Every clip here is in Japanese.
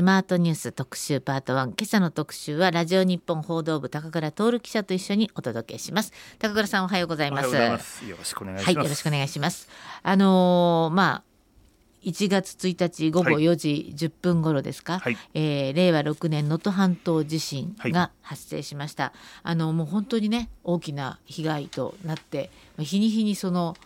スマートニュース特集パート1今朝の特集はラジオ日本報道部高倉徹記者と一緒にお届けします。高倉さんおはようございます。よろしくお願いします。はいよろしくお願いします。あのー、まあ1月1日午後4時10分頃ですか、はい、えー、令和6年能登半島地震が発生しました、はい、あのもう本当にね大きな被害となって日に日にその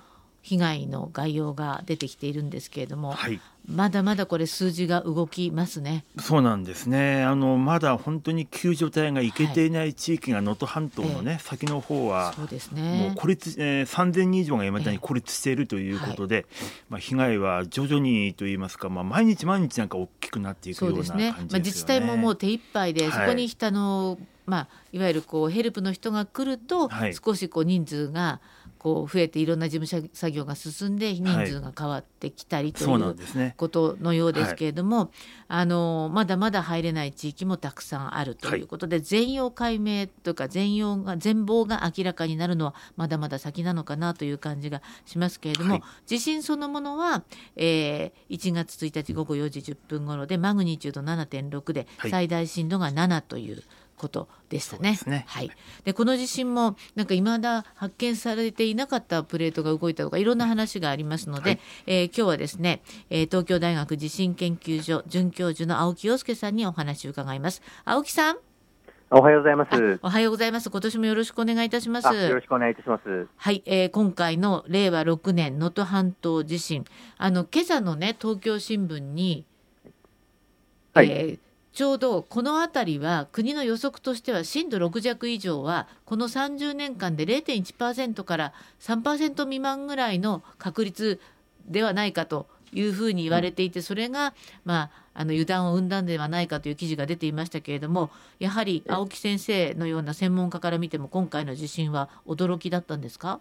被害の概要が出てきているんですけれども、はい、まだまだこれ数字が動きますね。そうなんですね。あのまだ本当に救助隊が行けていない地域が能登半島のね、えー、先の方はそうですね。もう孤立、えー、3000人以上が山田に孤立しているということで、えーはい、まあ被害は徐々にといいますか、まあ毎日毎日なんか大きくなっていくような感じですね。まあ自治体ももう手一杯で、はい、そこに下のまあいわゆるこうヘルプの人が来ると、少しこう人数がこう増えていろんな事務作業が進んで人数が変わってきたりということのようですけれども、はい、あのまだまだ入れない地域もたくさんあるということで、はい、全容解明とか全容が全貌が明らかになるのはまだまだ先なのかなという感じがしますけれども、はい、地震そのものは、えー、1月1日午後4時10分頃でマグニチュード7.6で最大震度が7という。ことでしたね。ねはい。でこの地震もなんか未だ発見されていなかったプレートが動いたとかいろんな話がありますので、はい、えー、今日はですね、えー、東京大学地震研究所准教授の青木陽介さんにお話を伺います。青木さん。おはようございます。おはようございます。今年もよろしくお願いいたします。よろしくお願いいたします。はい、えー、今回の令和6年能登半島地震、あの今朝のね東京新聞に、はい、えー、ちょうどこの辺りは国の予測としては震度6弱以上はこの30年間で0.1%から3%未満ぐらいの確率ではないかというふうに言われていてそれが、まあ、あの油断を生んだんではないかという記事が出ていましたけれどもやはり青木先生のような専門家から見ても今回の地震は驚きだったんですか？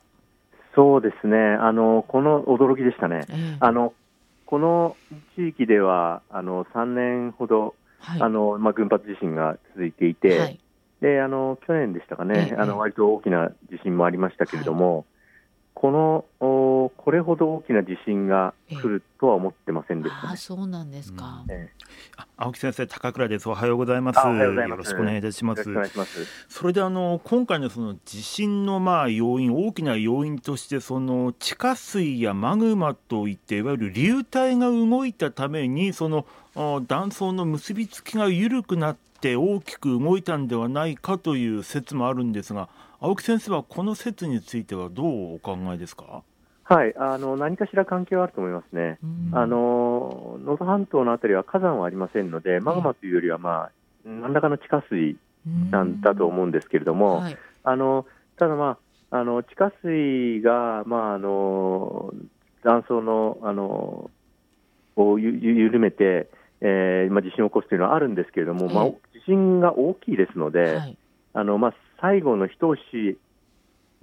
そうですね。あのこの驚きでしたね。えー、あのこの地域ではあの3年ほどはい、あのまあ、群発地震が続いていて、はい、であの去年でしたかね、ええ、あの割と大きな地震もありましたけれども、はい、このおこれほど大きな地震が来るとは思ってませんでした、ね、あそうなんですか、ええ、青木先生高倉です。おはようございます。よろしくお願いいたします。それであの今回のその地震のまあ要因大きな要因としてその地下水やマグマといっていわゆる流体が動いたためにその断層の結びつきが緩くなって大きく動いたんではないかという説もあるんですが青木先生はこの説についてはどうお考えですか？はいあの何かしら関係はあると思いますね、あの能登半島のあたりは火山はありませんので、マグマというよりは、まあ、何らかの地下水なんだと思うんですけれども、はい、あのただ、まあ、あの地下水が、まあ、あの断層のあのを緩めて、えーまあ、地震を起こすというのはあるんですけれども、まあ、地震が大きいですので、はい、あのまあ、最後の一押し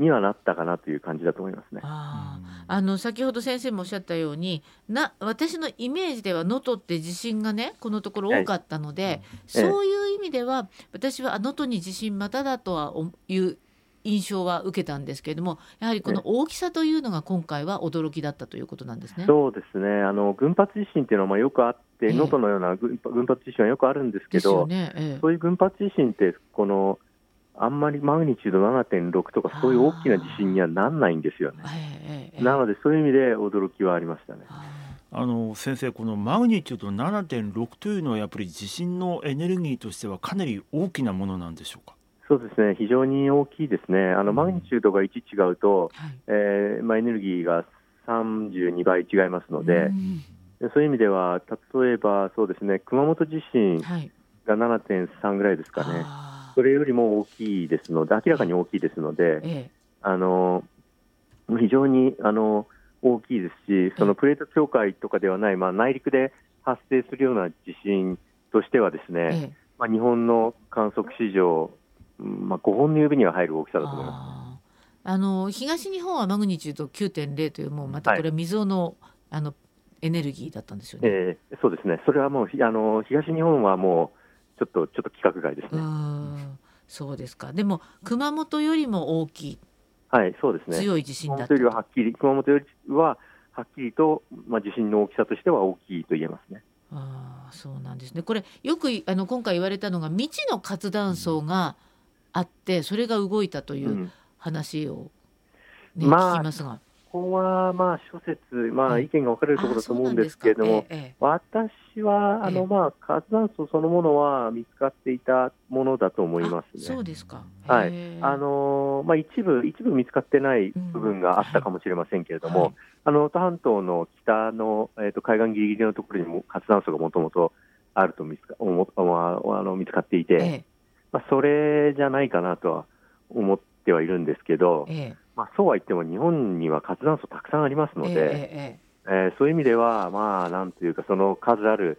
にはなったかなという感じだと思いますね。ああの先ほど先生もおっしゃったようにな私のイメージでは能登って地震がねこのところ多かったので、はい、そういう意味では私は能登に地震まただとはいう印象は受けたんですけれども、やはりこの大きさというのが今回は驚きだったということなんですね。そうですね。あの群発地震っていうのはまあよくあって、能、登、のような群発地震はよくあるんですけど、ね。え。そういう群発地震ってこのあんまりマグニチュード7.6とかそういう大きな地震にはなんないんですよね。なのでそういう意味で驚きはありましたね。あの先生、このマグニチュード7.6というのはやっぱり地震のエネルギーとしてはかなり大きなものなんでしょうか？そうですね、非常に大きいですね、あのマグニチュードが1違うと、はい、えー、まあ、エネルギーが32倍違いますので、うん、そういう意味では、例えばそうですね熊本地震が7.3ぐらいですかね、はい、それよりも大きいですので、明らかに大きいですので、ええ、あの非常にあの大きいですし、そのプレート境界とかではない、まあ、内陸で発生するような地震としては、ですね、え、まあ、日本の観測史上、まあ、5本の指には入る大きさだと思います。あの東日本はマグニチュード9.0というもうまたこれ未曾有のはい、あのエネルギーだったんですよね。えー、そうですね。それはもうあの東日本はもうちょっとちょっと規格外ですね。そうですか。でも熊本よりも大きい。はい、そうですね。強い地震だった。熊本よりははっきり熊本よりははっきりとまあ地震の大きさとしては大きいと言えますね。あそうなんですねこれよくあの今回言われたのが未知の活断層があってそれが動いたという話をね、まあ、聞きますが。ここはまあ諸説、まあ、意見が分かれるところだと思うんですけれども、ええ、私はあの、まあ、活断層そのものは見つかっていたものだと思いますね。そうですか、はい。あのまあ、一部一部見つかってない部分があったかもしれませんけれども、うん。はい、あの能登半島の北の、えーと、海岸ぎりぎりのところにも活断層がもともとあると見つかおも、まあ、あの見つかっていて、え、まあ、それじゃないかなとは思ってはいるんですけど。まあ、そうは言っても日本には活断層たくさんありますので、えー、えー、そういう意味では、まあ、なんというか、その数ある、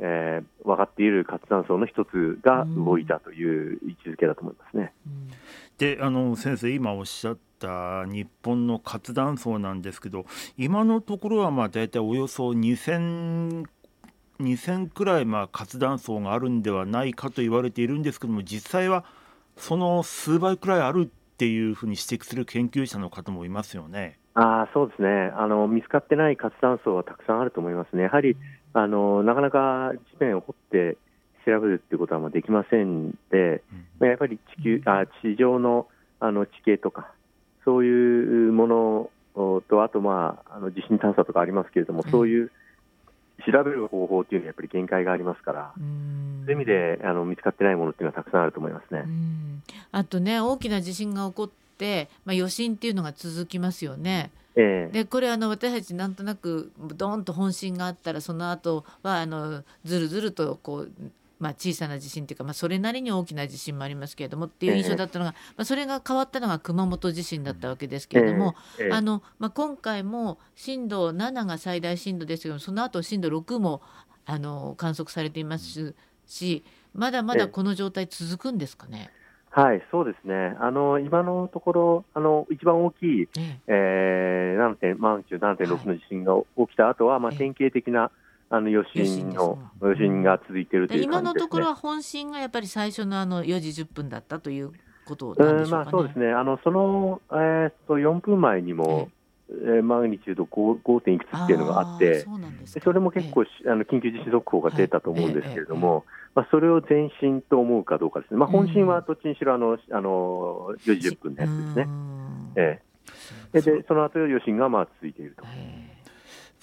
えー、分かっている活断層の一つが動いたという位置づけだと思いますね。うん、であの先生、今おっしゃった日本の活断層なんですけど、今のところはまあ大体およそ2000 2000くらいまあ活断層があるんではないかと言われているんですけども実際はその数倍くらいあるっていうふうに指摘する研究者の方もいますよね。あそうですね。あの、見つかってない活断層はたくさんあると思いますね、やはりあのなかなか地面を掘って調べるっていうことはまあできませんで、うん、やっぱり地球あ地上のあの地形とか、そういうものと、あと、まあ、あの地震探査とかありますけれども、そういう調べる方法っていうのはやっぱり限界がありますから、そういう意味であの見つかってないものっていうのはたくさんあると思いますね。あとね、大きな地震が起こって、まあ、余震っていうのが続きますよね。ええ、でこれあの私たちなんとなくどんと本震があったらその後はあのずるずるとこうまあ、小さな地震というか、まあ、それなりに大きな地震もありますけれどもっていう印象だったのが、まあ、それが変わったのが熊本地震だったわけですけれども、あのまあ、今回も震度7が最大震度ですけどその後震度6もあの観測されていますしまだまだこの状態続くんですかね？はい、そうですね。あの今のところ、あの一番大きい、ええー、7. マグニチュード7.6の地震が起きた後は、まあ典型的なあの余震の余震が続いているという、ね、今のところは本震がやっぱり最初のあの4時10分だったということなんでしょうか、ね、まあ、そうですね。あのそのえー、っと4分前にも、えー、マグニチュード 5. 5. 点いくつっていうのがあってそそれも結構、えー、あの緊急地震速報が出たと思うんですけれども、まあ、それを前震と思うかどうかですね、まあ、本震はどっちにしろあの、あの4時10分のやつですね。えー、でその後余震がまあ続いていると。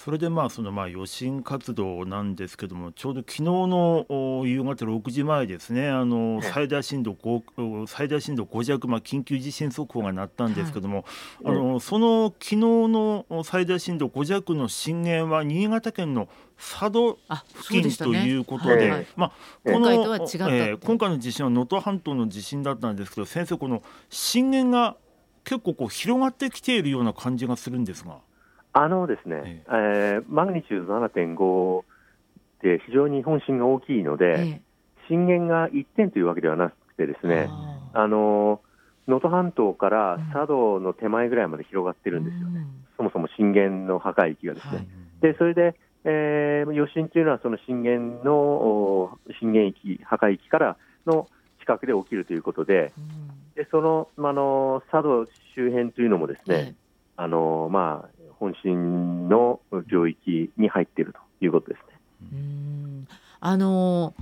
それでまあそのまあ余震活動なんですけどもちょうど昨日の夕方6時前ですねあの最大震度5最大震度5弱、まあ、緊急地震速報が鳴ったんですけども、はい、あのその昨日の最大震度5弱の震源は新潟県の佐渡付近ということで、ねまあ、この今回えー、今回の地震は能登半島の地震だったんですけど先生この震源が結構こう広がってきているような感じがするんですが。あのですね、ええ。ー、マグニチュード7.5で非常に本震が大きいので、え震源が1点というわけではなくてですね、あの能登半島から佐渡の手前ぐらいまで広がってるんですよね、うん、そもそも震源の破壊域がですね。はい、でそれで、えー、余震というのはその震源の震源域、破壊域からの近くで起きるということで、うん、でそのあの佐渡周辺というのもですね、あのまあ、本震の領域に入っているということですね。うんあの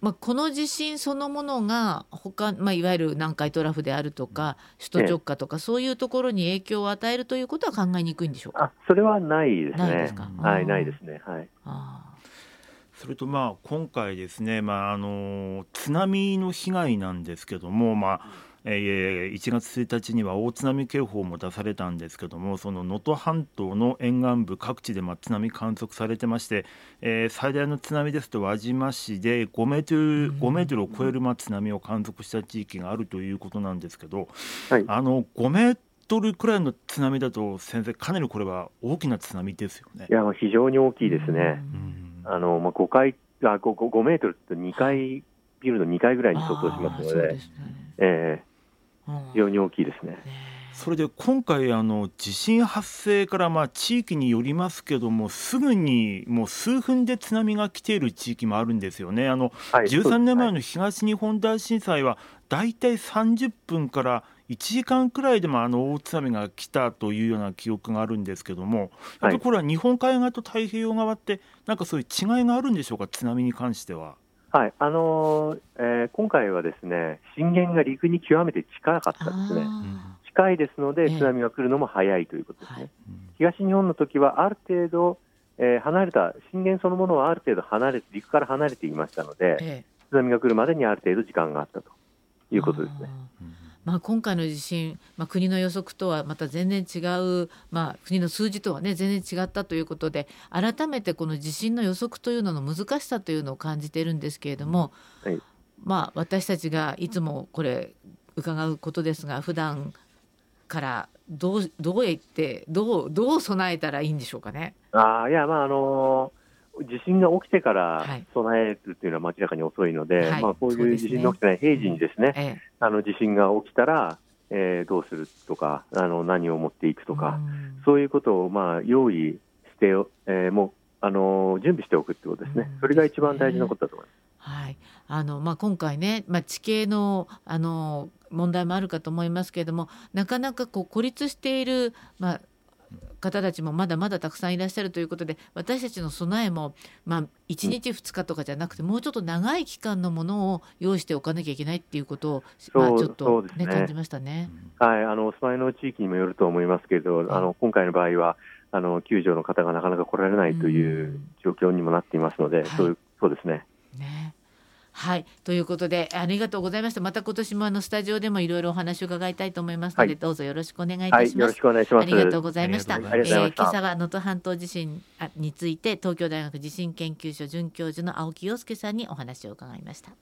まあ、この地震そのものが他、まあ、いわゆる南海トラフであるとか首都直下とか、そういうところに影響を与えるということは考えにくいんでしょうか？あそれはないですね。ないですか？はい、ないですね。はい。あそれとまあ今回ですね、まあ、あの津波の被害なんですけども、まあえー、1月1日には大津波警報も出されたんですけどもその能登半島の沿岸部各地でま津波観測されてまして、えー、最大の津波ですと輪島市で5メートル ,5 メートルを超えるま津波を観測した地域があるということなんですけど、はい、あの5メートルくらいの津波だと先生かなりこれは大きな津波ですよね。いや非常に大きいですね。あのまあ、5階あ 5, 5メートルって2階ビルの2階ぐらいに相当しますので。でねえー非常に大きいですね。それで今回あの地震発生からまあ地域によりますけどもすぐにもう数分で津波が来ている地域もあるんですよね。あの、はい、13年前の東日本大震災はだいたい30分から1時間くらいでもあの大津波が来たというような記憶があるんですけども、やっぱこれは日本海側と太平洋側って、なんかそういう違いがあるんでしょうか、津波に関しては。はいあのー、えー、今回はですね震源が陸に極めて近かったですね。近いですので、津波が来るのも早いということですね。はい、東日本の時はある程度、えー、離れた震源そのものはある程度離れて陸から離れていましたので、津波が来るまでにある程度時間があったということですね。まあ、今回の地震、まあ、国の予測とはまた全然違う、まあ、国の数字とはね全然違ったということで改めてこの地震の予測というのの難しさというのを感じているんですけれども、はい、まあ、私たちがいつもこれ伺うことですが普段からどうどうへ行ってどうどう備えたらいいんでしょうかね。あいやまああの地震が起きてから備えるというのは明らかに遅いので、はい、まあ、こういう地震が起きてない平時にですね、ええ、あの地震が起きたら、えー、どうするとかあの何を持っていくとか、うそういうことをまあ用意して、えー、もうあの準備しておくということですね、それが一番大事なことだと思います。はい。あのまあ、今回ね、まあ、地形のあの問題もあるかと思いますけれどもなかなかこう孤立している、まあ、方たちもまだまだたくさんいらっしゃるということで私たちの備えも、まあ、1日2日とかじゃなくて、もうちょっと長い期間のものを用意しておかなきゃいけないっていうことを、まあ、ちょっとね、ね感じましたね。はい、あのお住まいの地域にもよると思いますけれど、あの今回の場合はあの救助の方がなかなか来られないという状況にもなっていますので、そういうそうですね。ねはい。ということでありがとうございました。また今年もあのスタジオでもいろいろお話を伺いたいと思いますので、はい、どうぞよろしくお願いいたします、はい、よろしくお願いします。ありがとうございました。えー、今朝は能登半島地震について東京大学地震研究所准教授の青木陽介さんにお話を伺いました